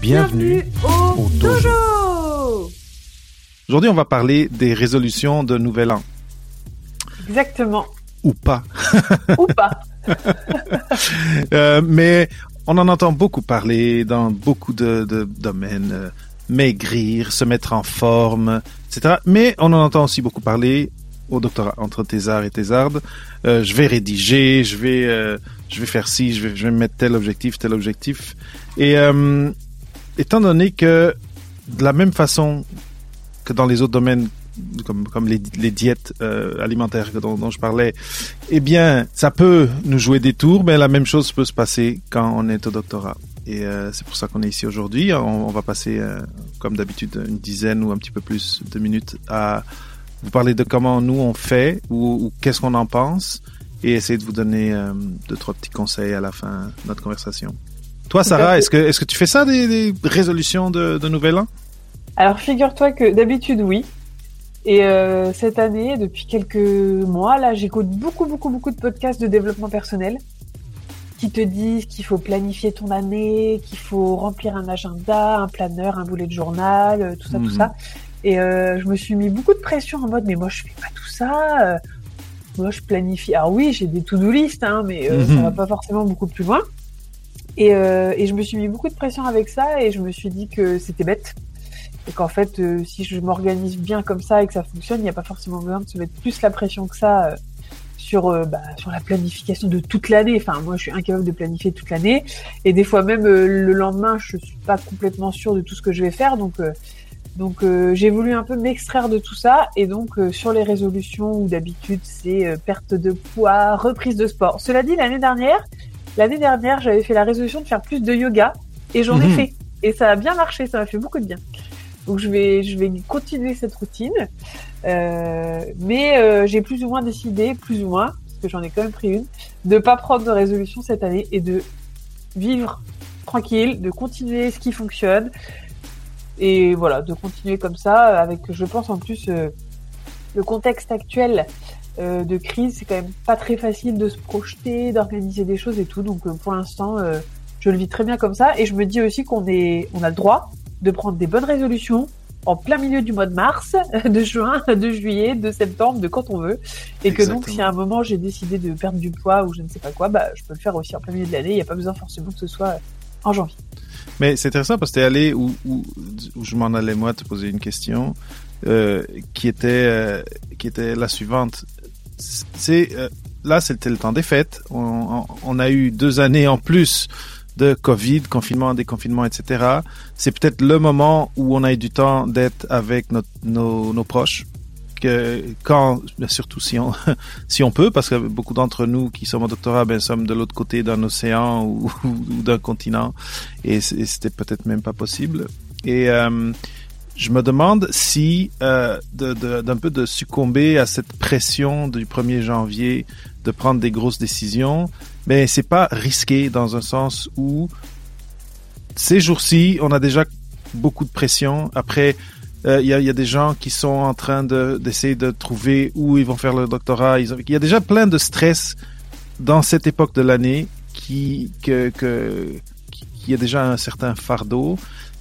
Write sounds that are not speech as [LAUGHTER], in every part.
Bienvenue. au, au dojo. dojo. Aujourd'hui, on va parler des résolutions de Nouvel An. Exactement. Ou pas. Ou pas. [LAUGHS] Euh, mais on en entend beaucoup parler dans beaucoup de, de domaines. euh, maigrir, se mettre en forme, etc. Mais on en entend aussi beaucoup parler au doctorat, entre thésard et thésarde. Euh, je vais rédiger, je vais, euh, je vais faire ci, je vais, je vais mettre tel objectif, tel objectif. Et euh, étant donné que de la même façon que dans les autres domaines, comme, comme les, les diètes euh, alimentaires dont, dont je parlais, eh bien, ça peut nous jouer des tours, mais la même chose peut se passer quand on est au doctorat. Et euh, c'est pour ça qu'on est ici aujourd'hui. On, va passer, euh, comme d'habitude, une dizaine ou un petit peu plus de minutes à vous parler de comment nous on fait ou, ou qu'est-ce qu'on en pense et essayer de vous donner deux trois petits conseils à la fin de notre conversation. Toi, Sarah, fait. est-ce que est-ce que tu fais ça des, des résolutions de, de Nouvel An? Alors figure-toi que d'habitude oui. Et euh, cette année, depuis quelques mois, là, j'écoute beaucoup, beaucoup, beaucoup de podcasts de développement personnel qui te disent qu'il faut planifier ton année, qu'il faut remplir un agenda, un planeur, un boulet de journal, euh, tout ça, Mhm. tout ça. Et euh, je me suis mis beaucoup de pression en mode mais moi je fais pas tout ça. euh, moi je planifie. Alors oui, j'ai des to-do list, hein, mais euh, Mhm. ça va pas forcément beaucoup plus loin. Et, euh, et je me suis mis beaucoup de pression avec ça et je me suis dit que c'était bête et qu'en fait, euh, si je m'organise bien comme ça et que ça fonctionne, il n'y a pas forcément besoin de se mettre plus la pression que ça euh, sur bah, sur la planification de toute l'année. Enfin, moi, je suis incapable de planifier toute l'année, et des fois même le lendemain, je suis pas complètement sûre de tout ce que je vais faire, donc donc j'ai voulu un peu m'extraire de tout ça, et donc sur les résolutions où d'habitude c'est perte de poids, reprise de sport. Cela dit, l'année dernière, l'année dernière, j'avais fait la résolution de faire plus de yoga, et j'en ai Mhm. fait, et ça a bien marché, ça m'a fait beaucoup de bien. Donc je vais, je vais continuer cette routine. Euh, mais euh, j'ai plus ou moins décidé, plus ou moins, parce que j'en ai quand même pris une, de pas prendre de résolution cette année et de vivre tranquille, de continuer ce qui fonctionne. Et voilà, de continuer comme ça, avec, je pense en plus, euh, le contexte actuel euh, de crise, c'est quand même pas très facile de se projeter, d'organiser des choses et tout. Donc euh, pour l'instant, euh, je le vis très bien comme ça. Et je me dis aussi qu'on est, on a le droit de prendre des bonnes résolutions en plein milieu du mois de mars, [LAUGHS] de juin, de juillet, de septembre, de quand on veut. Et que donc, si à un moment j'ai décidé de perdre du poids ou je ne sais pas quoi, bah, je peux le faire aussi en plein milieu de l'année. Il n'y a pas besoin forcément que ce soit en janvier. Mais c'est intéressant parce que t'es allé où, où, où je m'en allais moi te poser une question euh, qui était euh, qui était la suivante. C'est euh, là c'était le temps des fêtes. On, on, on a eu deux années en plus de Covid, confinement, déconfinement, etc. C'est peut-être le moment où on a eu du temps d'être avec notre, nos, nos proches. Que quand, surtout si on [LAUGHS] si on peut, parce que beaucoup d'entre nous qui sommes au doctorat, ben sommes de l'autre côté d'un océan ou, [LAUGHS] ou d'un continent et c'était peut-être même pas possible. Et euh, je me demande si euh, d'un peu de succomber à cette pression du 1er janvier de prendre des grosses décisions, mais c'est pas risqué dans un sens où ces jours-ci, on a déjà beaucoup de pression. Après, euh, il y, a, des gens qui sont en train de- d'essayer de, trouver où ils vont faire le doctorat. Il y a déjà plein de stress dans cette époque de l'année qui que, que qui a déjà un certain fardeau.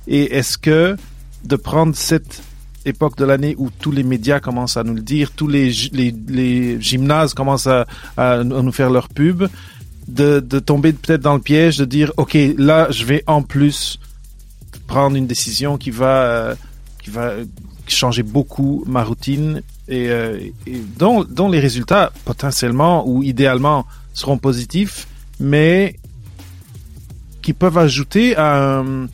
Et est-ce que de prendre cette époque de l'année où tous les médias commencent à nous le dire, tous les, les, les gymnases commencent à, à nous faire leur pub, de, de tomber peut-être dans le piège de dire, OK, là, je vais en plus prendre une décision qui va, euh, qui va changer beaucoup ma routine et, euh, et dont, dont les résultats potentiellement ou idéalement seront positifs, mais qui peuvent ajouter un, un-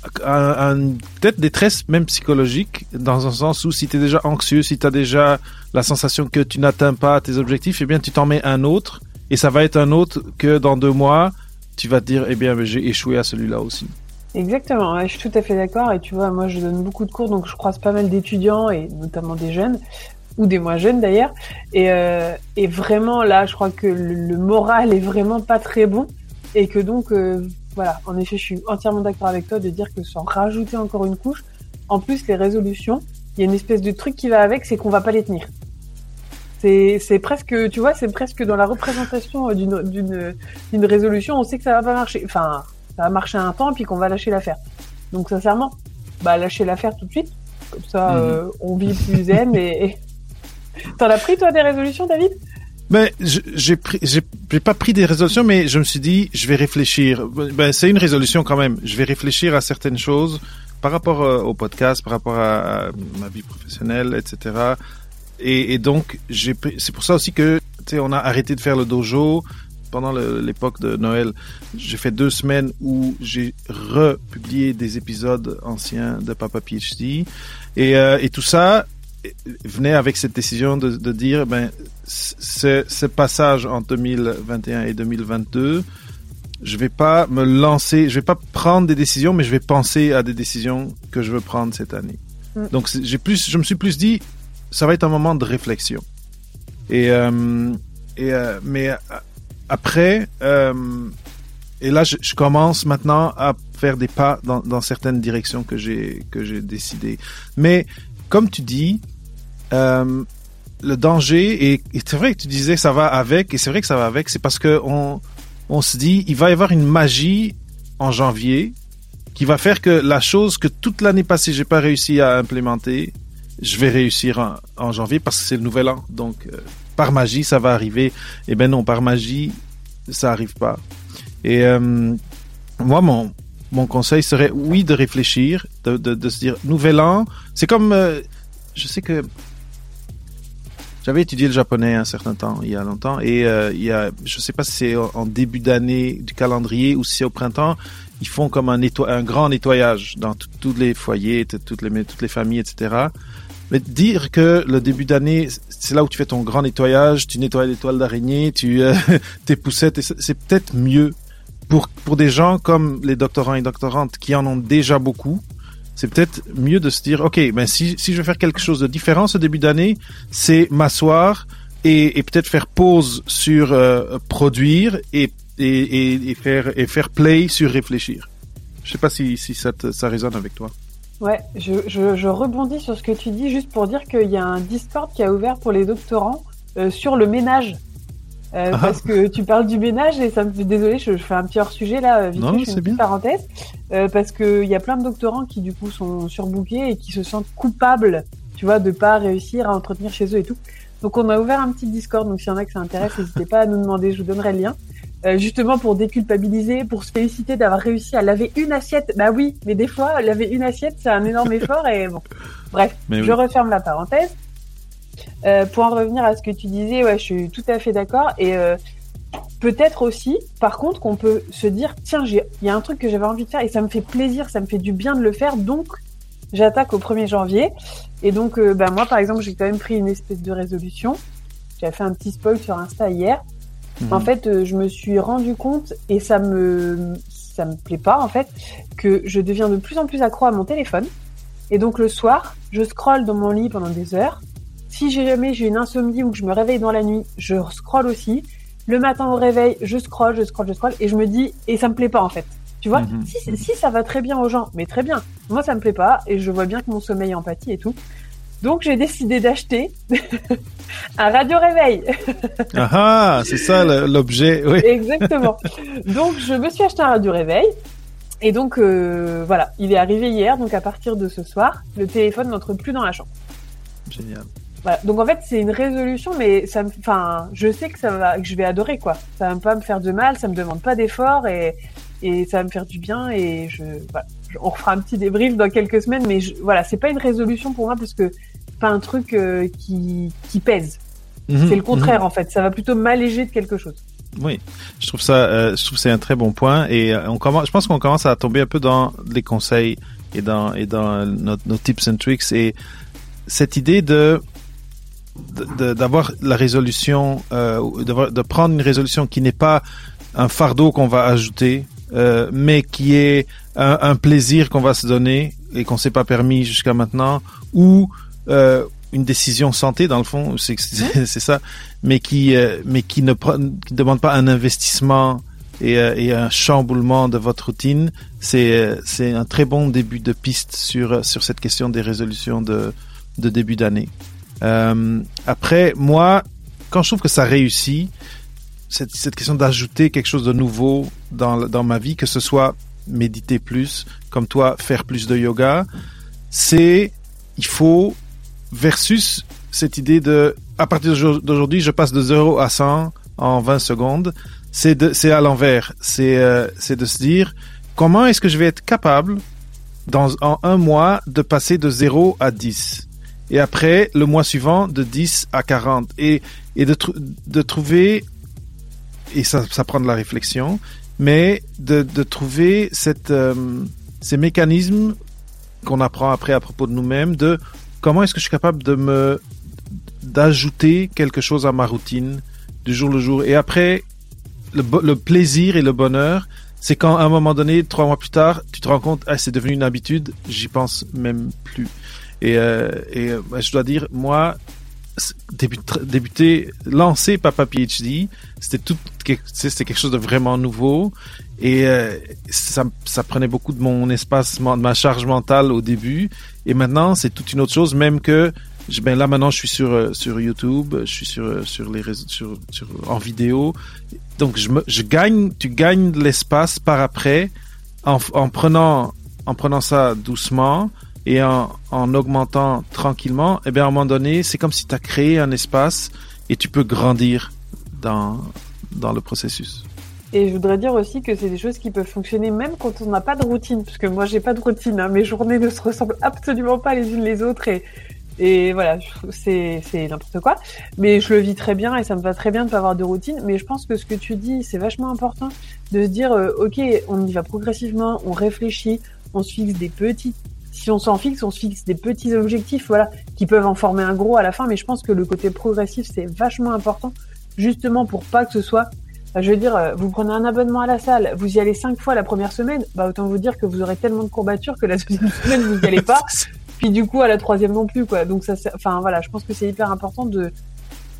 peut-être détresse même psychologique dans un sens où si tu es déjà anxieux, si tu as déjà la sensation que tu n'atteins pas tes objectifs, eh bien tu t'en mets un autre et ça va être un autre que dans deux mois tu vas te dire eh bien j'ai échoué à celui-là aussi. Exactement, je suis tout à fait d'accord. Et tu vois, moi, je donne beaucoup de cours, donc je croise pas mal d'étudiants et notamment des jeunes ou des moins jeunes d'ailleurs. Et, euh, et vraiment là, je crois que le, moral est vraiment pas très bon et que donc euh, voilà, en effet, je suis entièrement d'accord avec toi de dire que sans rajouter encore une couche, en plus les résolutions, il y a une espèce de truc qui va avec, c'est qu'on va pas les tenir. C'est, c'est presque, tu vois, c'est presque dans la représentation d'une, d'une, d'une résolution, on sait que ça va pas marcher. Enfin, ça va marcher un temps, puis qu'on va lâcher l'affaire. Donc, sincèrement, bah, lâcher l'affaire tout de suite. Comme ça, mhm. euh, on vit plus zen et, T'en as pris, toi, des résolutions, David? Ben, j'ai pris, j'ai pas pris des résolutions, mais je me suis dit, je vais réfléchir. Ben, c'est une résolution quand même. Je vais réfléchir à certaines choses par rapport euh, au podcast, par rapport à, ma vie professionnelle, etc. Et, et donc, j'ai, c'est pour ça aussi que, tu sais, on a arrêté de faire le dojo pendant l'époque de Noël. J'ai fait deux semaines où j'ai republié des épisodes anciens de Papa PhD. Et, euh, et tout ça venait avec cette décision de, de dire, ben, ce, ce passage en 2021 et 2022, je vais pas me lancer, je vais pas prendre des décisions, mais je vais penser à des décisions que je veux prendre cette année. Mm. Donc j'ai plus, je me suis plus dit, ça va être un moment de réflexion. Et, euh, et euh, mais euh, après, euh, et là je, je, commence maintenant à faire des pas dans, dans certaines directions que j'ai que j'ai décidé. Mais comme tu dis, euh, le danger et, c'est vrai que tu disais ça va avec et c'est vrai que ça va avec, c'est parce que on on se dit, il va y avoir une magie en janvier qui va faire que la chose que toute l'année passée j'ai pas réussi à implémenter, je vais réussir en, janvier parce que c'est le nouvel an. Donc euh, par magie ça va arriver. Eh ben non, par magie ça arrive pas. Et euh, moi mon mon conseil serait oui de réfléchir, de, de, se dire nouvel an. C'est comme euh, je sais que j'avais étudié le japonais un certain temps, il y a longtemps, et euh, il y a, je sais pas si c'est en début d'année du calendrier ou si c'est au printemps, ils font comme un, un grand nettoyage dans tous les foyers, toutes les, toutes les familles, etc. Mais dire que le début d'année, c'est là où tu fais ton grand nettoyage, tu nettoies les toiles d'araignée, tu euh, [LAUGHS] tes poussettes, c'est peut-être mieux pour pour des gens comme les doctorants et doctorantes qui en ont déjà beaucoup c'est peut-être mieux de se dire, OK, ben si, si je veux faire quelque chose de différent ce début d'année, c'est m'asseoir et, et peut-être faire pause sur euh, produire et, et, et, faire, et faire play sur réfléchir. Je sais pas si, si ça, ça résonne avec toi. Ouais, je, je, je, rebondis sur ce que tu dis juste pour dire qu'il y a un Discord qui a ouvert pour les doctorants euh, sur le ménage. Euh, ah. Parce que tu parles du ménage et ça me fait désolé, je, fais un petit hors sujet là, vite non, je fais une petite parenthèse, euh, parce que il y a plein de doctorants qui du coup sont surbookés et qui se sentent coupables, tu vois, de pas réussir à entretenir chez eux et tout. Donc on a ouvert un petit Discord, donc s'il y en a que ça intéresse, [LAUGHS] n'hésitez pas à nous demander, je vous donnerai le lien. Euh, justement pour déculpabiliser, pour se féliciter d'avoir réussi à laver une assiette. Bah oui, mais des fois, laver une assiette, c'est un énorme effort et bon. Bref, je referme la parenthèse. Euh, pour en revenir à ce que tu disais, ouais, je suis tout à fait d'accord. Et euh, peut-être aussi, par contre, qu'on peut se dire, tiens, il y a un truc que j'avais envie de faire et ça me fait plaisir, ça me fait du bien de le faire, donc j'attaque au 1er janvier. Et donc, euh, bah, moi, par exemple, j'ai quand même pris une espèce de résolution. J'avais fait un petit spoil sur Insta hier. Mhm. En fait, euh, je me suis rendu compte et ça me ça me plaît pas en fait que je deviens de plus en plus accro à mon téléphone. Et donc le soir, je scrolle dans mon lit pendant des heures si j'ai jamais j'ai une insomnie ou que je me réveille dans la nuit, je scrolle aussi. Le matin au réveil, je scrolle, je scrolle, je scrolle, et je me dis, et ça me plaît pas en fait. Tu vois, mhm. si, si ça va très bien aux gens, mais très bien. Moi, ça me plaît pas, et je vois bien que mon sommeil empathie et tout. Donc, j'ai décidé d'acheter [LAUGHS] un radio réveil. ah, ah c'est ça l'objet. Oui. Exactement. Donc, je me suis acheté un radio réveil. Et donc, euh, voilà, il est arrivé hier. Donc, à partir de ce soir, le téléphone n'entre plus dans la chambre. Génial. Donc en fait, c'est une résolution, mais ça me, enfin, je sais que ça va, que je vais adorer quoi. Ça va pas me faire de mal, ça me demande pas d'effort et et ça va me faire du bien et je, voilà. on refera un petit débrief dans quelques semaines, mais je, voilà, c'est pas une résolution pour moi parce que pas un truc euh, qui qui pèse. Mhm, c'est le contraire mhm. en fait. Ça va plutôt m'alléger de quelque chose. Oui, je trouve ça, euh, je trouve c'est un très bon point et euh, on commence, je pense qu'on commence à tomber un peu dans les conseils et dans et dans nos, nos tips and tricks et cette idée de d'avoir la résolution, euh, de, prendre une résolution qui n'est pas un fardeau qu'on va ajouter euh, mais qui est un, un plaisir qu'on va se donner et qu'on s'est pas permis jusqu'à maintenant, ou euh, une décision santé dans le fond, c'est ça, mais qui euh, mais qui ne qui demande pas un investissement et, euh, et un chamboulement de votre routine, c'est euh, c'est un très bon début de piste sur sur cette question des résolutions de de début d'année. Euh, après, moi, quand je trouve que ça réussit, cette, cette question d'ajouter quelque chose de nouveau dans, dans ma vie, que ce soit méditer plus, comme toi, faire plus de yoga, c'est, il faut, versus cette idée de, à partir d'aujourd'hui, je passe de 0 à 100 en 20 secondes, c'est c'est à l'envers. C'est, euh, c'est de se dire, comment est-ce que je vais être capable, dans, en un mois, de passer de 0 à 10? Et après, le mois suivant, de 10 à 40. Et, et de, de trouver, et ça, ça prend de la réflexion, mais de, de trouver cette, euh, ces mécanismes qu'on apprend après à propos de nous-mêmes, de comment est-ce que je suis capable de me d'ajouter quelque chose à ma routine du jour le jour. Et après, le, le plaisir et le bonheur, c'est quand à un moment donné, trois mois plus tard, tu te rends compte, ah, c'est devenu une habitude, j'y pense même plus. Et, euh, et euh, bah, je dois dire, moi, début- débuter, lancer Papa PhD, c'était tout, c'était quelque chose de vraiment nouveau. Et euh, ça, ça prenait beaucoup de mon espace, de ma charge mentale au début. Et maintenant, c'est toute une autre chose, même que ben là maintenant, je suis sur euh, sur YouTube, je suis sur euh, sur les réseaux, sur, sur en vidéo. Donc je me, je gagne, tu gagnes de l'espace par après en, en prenant en prenant ça doucement et en, en augmentant tranquillement. Et bien à un moment donné, c'est comme si tu as créé un espace et tu peux grandir dans dans le processus. Et je voudrais dire aussi que c'est des choses qui peuvent fonctionner même quand on n'a pas de routine, parce que moi j'ai pas de routine, hein. mes journées ne se ressemblent absolument pas les unes les autres et et voilà, c'est n'importe quoi. Mais je le vis très bien et ça me va très bien de pas avoir de routine. Mais je pense que ce que tu dis, c'est vachement important de se dire, euh, ok, on y va progressivement, on réfléchit, on se fixe des petits. Si on s'en fixe, on se fixe des petits objectifs, voilà, qui peuvent en former un gros à la fin. Mais je pense que le côté progressif, c'est vachement important, justement pour pas que ce soit Enfin, je veux dire, euh, vous prenez un abonnement à la salle, vous y allez cinq fois la première semaine, bah autant vous dire que vous aurez tellement de courbatures que la deuxième [LAUGHS] semaine vous y allez pas, [LAUGHS] puis du coup à la troisième non plus quoi. Donc ça, enfin voilà, je pense que c'est hyper important de,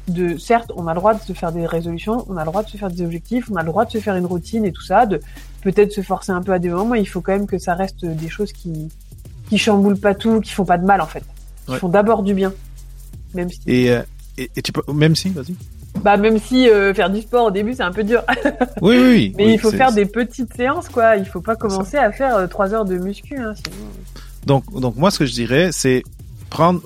de, certes, on a le droit de se faire des résolutions, on a le droit de se faire des objectifs, on a le droit de se faire une routine et tout ça, de peut-être se forcer un peu à des moments, mais il faut quand même que ça reste des choses qui qui chamboulent pas tout, qui font pas de mal en fait, qui Ouais. font d'abord du bien, même si. Et, euh, et, et tu peux même si, vas-y. Bah même si euh, faire du sport au début c'est un peu dur. [LAUGHS] Oui, oui, oui. Mais oui, il faut faire des petites séances, quoi. Il faut pas commencer à faire euh, trois heures de muscu, hein, sinon. Donc, donc moi, ce que je dirais, c'est prendre,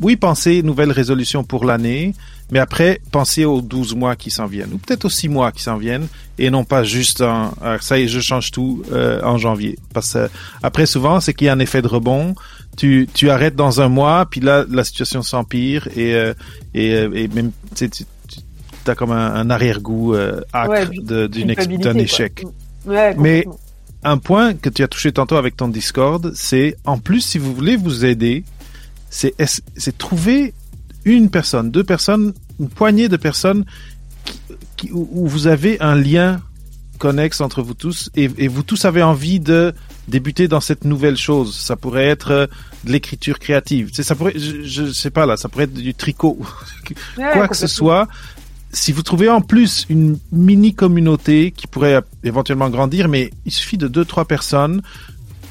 oui, penser nouvelle résolution pour l'année, mais après, penser aux 12 mois qui s'en viennent, ou peut-être aux 6 mois qui s'en viennent, et non pas juste un, ah, ça y est, je change tout euh, en janvier. Parce que après, souvent, c'est qu'il y a un effet de rebond. Tu, tu arrêtes dans un mois, puis là, la situation s'empire, et, euh, et, euh, et même, tu sais, tu as comme un, un arrière-goût euh, acre Ouais, d'un échec. Ouais, Mais- un point que tu as touché tantôt avec ton Discord, c'est en plus si vous voulez vous aider, c'est est- c'est trouver une personne, deux personnes, une poignée de personnes qui, qui- où où vous avez un lien connexe entre vous tous et, et vous tous avez envie de débuter dans cette nouvelle chose. Ça pourrait être euh, de l'écriture créative. Ça pourrait, je, je sais pas là, ça pourrait être du tricot, [LAUGHS] Ouais, quoi que ce soit. Si vous trouvez en plus une mini communauté qui pourrait euh, éventuellement grandir, mais il suffit de deux trois personnes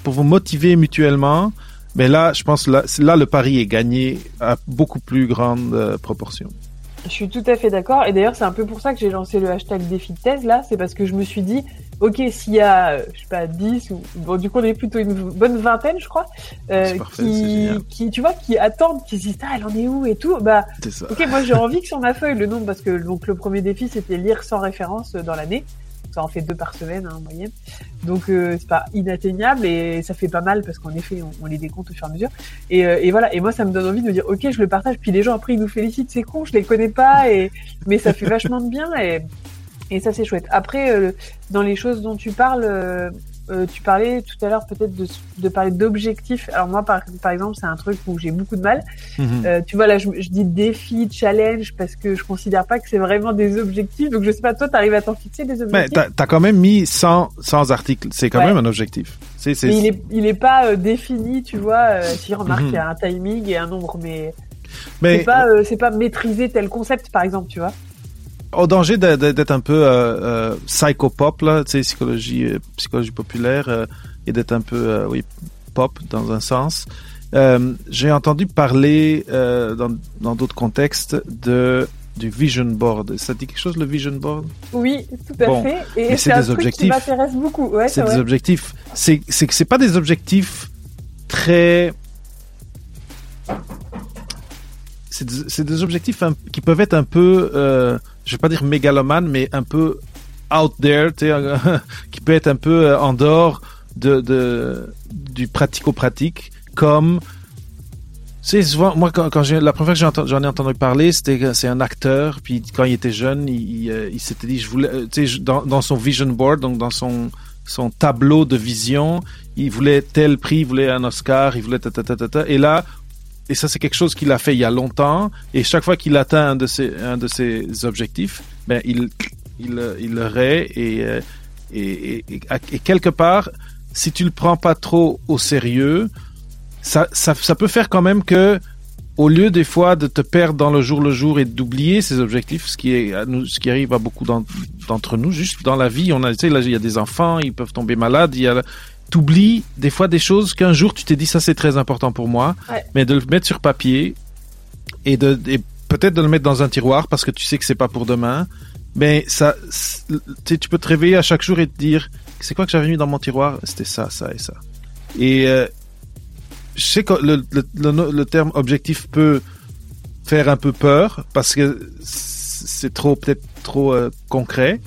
pour vous motiver mutuellement. Mais là, je pense là, là le pari est gagné à beaucoup plus grande euh, proportion. Je suis tout à fait d'accord. Et d'ailleurs, c'est un peu pour ça que j'ai lancé le hashtag défi de thèse, là. C'est parce que je me suis dit, OK, s'il y a, euh, je sais pas, 10 ou, bon, du coup, on est plutôt une bonne vingtaine, je crois, euh, parfait, qui, qui, tu vois, qui attendent, qui se disent, ah, elle en est où et tout. Bah. Ok, moi j'ai envie que sur ma feuille le nombre, parce que donc le premier défi c'était lire sans référence euh, dans l'année. Ça en fait deux par semaine hein, en moyenne. Donc euh, c'est pas inatteignable et ça fait pas mal parce qu'en effet on, les décompte au fur et à mesure. Et, euh, et voilà, et moi ça me donne envie de dire ok je le partage, puis les gens après ils nous félicitent, c'est con, je les connais pas, et mais ça fait vachement de bien et, ça c'est chouette. Après euh, dans les choses dont tu parles, euh, tu parlais tout à l'heure peut-être de, de parler d'objectifs. Alors moi, par, par exemple, c'est un truc où j'ai beaucoup de mal. Mhm. Euh, tu vois, là, je, je dis défi, challenge, parce que je considère pas que c'est vraiment des objectifs. Donc je sais pas, toi, t'arrives à t'en fixer des Mais objectifs? t'as as quand même mis 100, 100 articles. C'est quand Ouais. même un objectif. Mais il est, il est pas euh, défini, tu vois. Si remarque, Mhm. il y a un timing et un nombre, mais mais c'est pas, c'est pas maîtriser tel concept, par exemple, tu vois. Au danger d'être un peu euh, euh, psychopop là, psychologie, euh, psychologie populaire euh, et d'être un peu, oui, pop dans un sens. J'ai entendu parler dans dans d'autres contextes de du vision board. Ça dit quelque chose le vision board? Oui, tout à Bon, fait. Et c'est des truc objectifs. qui m'intéresse beaucoup. Ouais, c'est des objectifs. C'est c'est que c'est pas des objectifs très. C'est des, des objectifs un- qui peuvent être un peu, euh, je vais pas dire mégalomanes, mais un peu out there, euh, [LAUGHS] qui peut être un peu euh, en dehors de, de du pratico-pratique, comme sais, souvent, moi, quand, j'ai, la première fois que j'en ai entendu parler, c'était que c'est un acteur, puis quand il était jeune, il, euh, s'était dit, je voulais, euh, dans, son vision board, donc dans son, tableau de vision, il voulait tel prix, il voulait un Oscar, il voulait ta. et là, et ça c'est quelque chose qu'il a fait il y a longtemps, et chaque fois qu'il atteint un de ses, un de ses objectifs, ben il, il, il le raie et, euh, et, et, et, quelque part, si tu le prends pas trop au sérieux, ça, ça, ça peut faire quand même que, au lieu des fois de te perdre dans le jour le jour et d'oublier ses objectifs, ce qui est ce qui arrive à beaucoup d'en- d'entre nous, juste dans la vie, on a, tu sais, il y a des enfants, ils peuvent tomber malades, t'oublies des fois des choses qu'un jour tu t'es dit ça c'est très important pour moi, Ouais. mais de le mettre sur papier et de, et peut-être de le mettre dans un tiroir parce que tu sais que c'est pas pour demain, mais ça, tu peux te réveiller à chaque jour et te dire, c'est quoi que j'avais mis dans mon tiroir? C'était ça, ça et ça. Et, euh, je sais que le, le, le, le terme objectif peut faire un peu peur parce que c'est trop, peut-être trop euh, concret,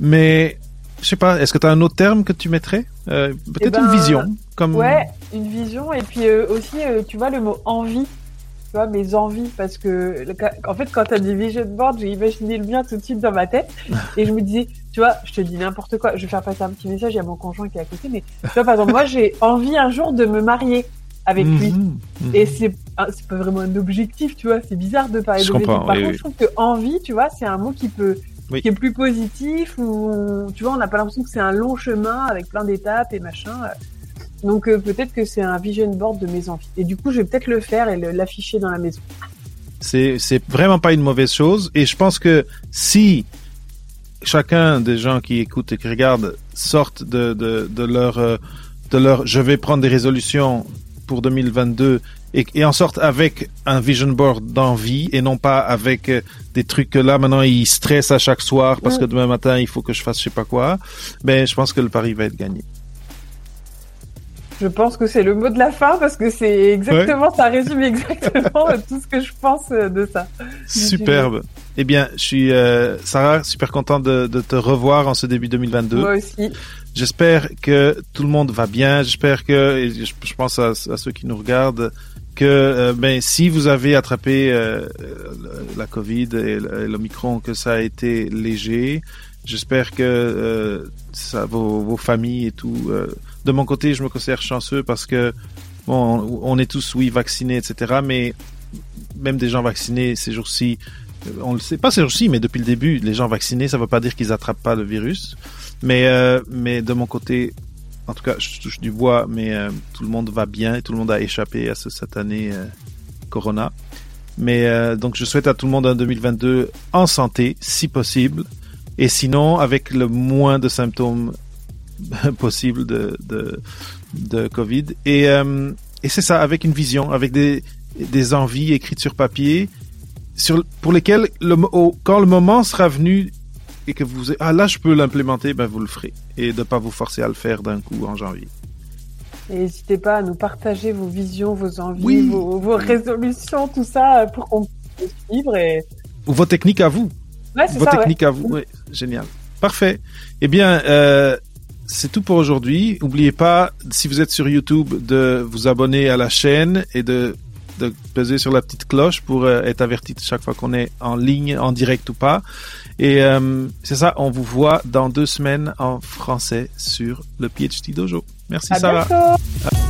mais je sais pas, est-ce que tu as un autre terme que tu mettrais? Euh, peut-être ben, une vision, comme... Ouais, une vision et puis euh, aussi, euh, tu vois, le mot envie. Tu vois, mes envies, parce que, en fait, quand t'as dit vision board, j'ai imaginé le mien tout de suite dans ma tête, [LAUGHS] et je me disais, tu vois, je te dis n'importe quoi, je vais faire passer un petit message, il y a mon conjoint qui est à côté, mais, tu vois, par exemple, moi, j'ai envie un jour de me marier avec lui. Mhm. Et c'est ah, c'est pas vraiment un objectif, tu vois. C'est bizarre de parler Je comprends, Par oui, contre, oui. je trouve que envie, tu vois, c'est un mot qui peut, Oui. qui est plus positif ou tu vois, on n'a pas l'impression que c'est un long chemin avec plein d'étapes et machin. Donc euh, peut-être que c'est un vision board de mes envies. Et du coup, je vais peut-être le faire et l'afficher dans la maison. C'est, c'est vraiment pas une mauvaise chose. Et je pense que si chacun des gens qui écoutent et qui regardent sortent de, de, de leur, euh, de leur, je vais prendre des résolutions pour 2022 et, et en sortent avec un vision board d'envie et non pas avec euh, des trucs que là maintenant ils stressent à chaque soir parce que demain matin il faut que je fasse je sais pas quoi. Ben, je pense que le pari va être gagné. Je pense que c'est le mot de la fin parce que c'est exactement, ça résume exactement tout ce que je pense euh, de ça. Superbe. Eh bien, je suis, euh, Sarah, super content de, de te revoir en ce début 2022. Moi aussi. J'espère que tout le monde va bien. J'espère que, et je, je pense à, à ceux qui nous regardent, que euh, ben, si vous avez attrapé euh, la Covid et l'Omicron, que ça a été léger. J'espère que euh, ça, vos, vos familles et tout. Euh, de mon côté, je me considère chanceux parce que bon, on est tous oui vaccinés, etc. Mais même des gens vaccinés ces jours-ci, on le sait pas ces jours-ci, mais depuis le début, les gens vaccinés, ça veut pas dire qu'ils attrapent pas le virus. Mais euh, mais de mon côté, en tout cas, je touche du bois, mais euh, tout le monde va bien et tout le monde a échappé à ce satané euh, Corona. Mais euh, donc je souhaite à tout le monde un 2022 en santé, si possible, et sinon avec le moins de symptômes [LAUGHS] possible de de, de Covid. Et euh, et c'est ça, avec une vision, avec des des envies écrites sur papier, sur pour lesquelles le, au, quand le moment sera venu et que vous ah là je peux l'implémenter, ben vous le ferez et de pas vous forcer à le faire d'un coup en janvier. Et n'hésitez pas à nous partager vos visions, vos envies, Oui. vos, vos résolutions, tout ça, pour qu'on puisse suivre. Et... Ou vos techniques à vous. Ouais, Vos ça, ouais. techniques à vous. Ouais, génial. Parfait. Eh bien, euh, c'est tout pour aujourd'hui. N'oubliez pas, si vous êtes sur YouTube, de vous abonner à la chaîne et de, de peser sur la petite cloche pour euh, être averti de chaque fois qu'on est en ligne, en direct ou pas. Et euh, c'est ça, on vous voit dans deux semaines en français sur le PhD Dojo. Merci À Sarah. bientôt.